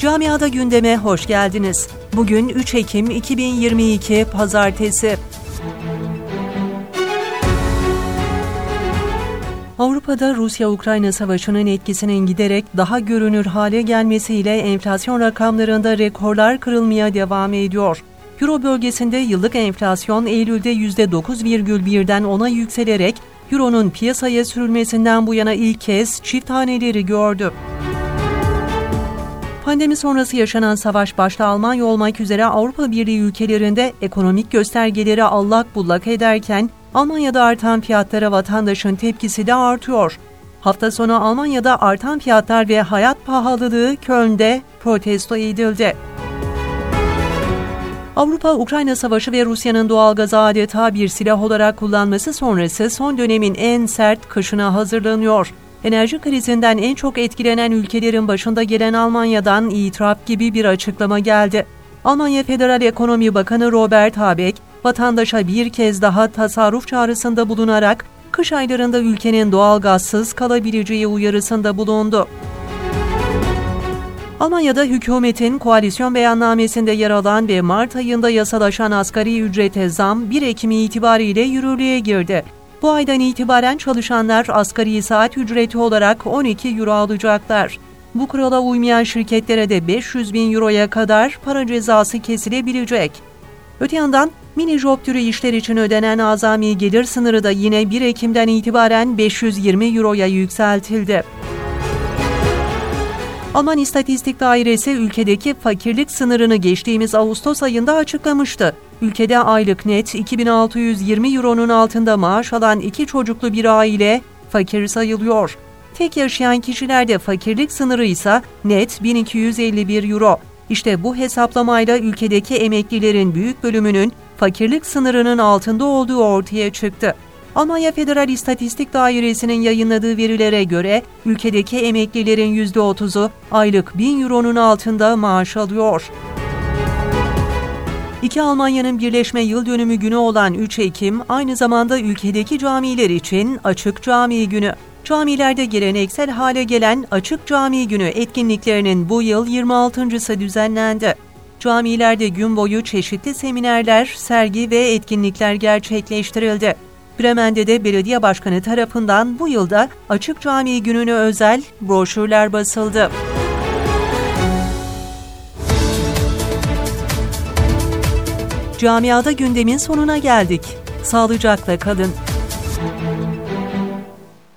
Camiada gündeme hoş geldiniz. Bugün 3 Ekim 2022 Pazartesi. Avrupa'da Rusya-Ukrayna savaşının etkisinin giderek daha görünür hale gelmesiyle enflasyon rakamlarında rekorlar kırılmaya devam ediyor. Euro bölgesinde yıllık enflasyon Eylül'de %9,1'den 10'a yükselerek Euro'nun piyasaya sürülmesinden bu yana ilk kez çift haneleri gördü. Pandemi sonrası yaşanan savaş başta Almanya olmak üzere Avrupa Birliği ülkelerinde ekonomik göstergeleri allak bullak ederken Almanya'da artan fiyatlara vatandaşın tepkisi de artıyor. Hafta sonu Almanya'da artan fiyatlar ve hayat pahalılığı Köln'de protesto edildi. Avrupa, Ukrayna Savaşı ve Rusya'nın doğal gazı adeta bir silah olarak kullanması sonrası son dönemin en sert kışına hazırlanıyor. Enerji krizinden en çok etkilenen ülkelerin başında gelen Almanya'dan itiraf gibi bir açıklama geldi. Almanya Federal Ekonomi Bakanı Robert Habeck, vatandaşa bir kez daha tasarruf çağrısında bulunarak kış aylarında ülkenin doğal gazsız kalabileceği uyarısında bulundu. Almanya'da hükümetin koalisyon beyannamesinde yer alan ve Mart ayında yasalaşan asgari ücrete zam 1 Ekim itibariyle yürürlüğe girdi. Bu aydan itibaren çalışanlar asgari saat ücreti olarak 12 euro alacaklar. Bu kurala uymayan şirketlere de 500 bin euroya kadar para cezası kesilebilecek. Öte yandan mini job türü işler için ödenen azami gelir sınırı da yine 1 Ekim'den itibaren 520 euroya yükseltildi. Alman İstatistik Dairesi ülkedeki fakirlik sınırını geçtiğimiz Ağustos ayında açıklamıştı. Ülkede aylık net 2620 euronun altında maaş alan iki çocuklu bir aile fakir sayılıyor. Tek yaşayan kişilerde fakirlik sınırı ise net 1251 euro. İşte bu hesaplamayla ülkedeki emeklilerin büyük bölümünün fakirlik sınırının altında olduğu ortaya çıktı. Almanya Federal İstatistik Dairesi'nin yayınladığı verilere göre ülkedeki emeklilerin %30'u aylık 1000 euronun altında maaş alıyor. İki Almanya'nın birleşme yıl dönümü günü olan 3 Ekim aynı zamanda ülkedeki camiler için Açık Cami Günü. Camilerde geleneksel hale gelen Açık Cami Günü etkinliklerinin bu yıl 26.sı düzenlendi. Camilerde gün boyu çeşitli seminerler, sergi ve etkinlikler gerçekleştirildi. Bremen'de de belediye başkanı tarafından bu yılda Açık Cami Günü'ne özel broşürler basıldı. Camiada gündemin sonuna geldik. Sağlıcakla kalın.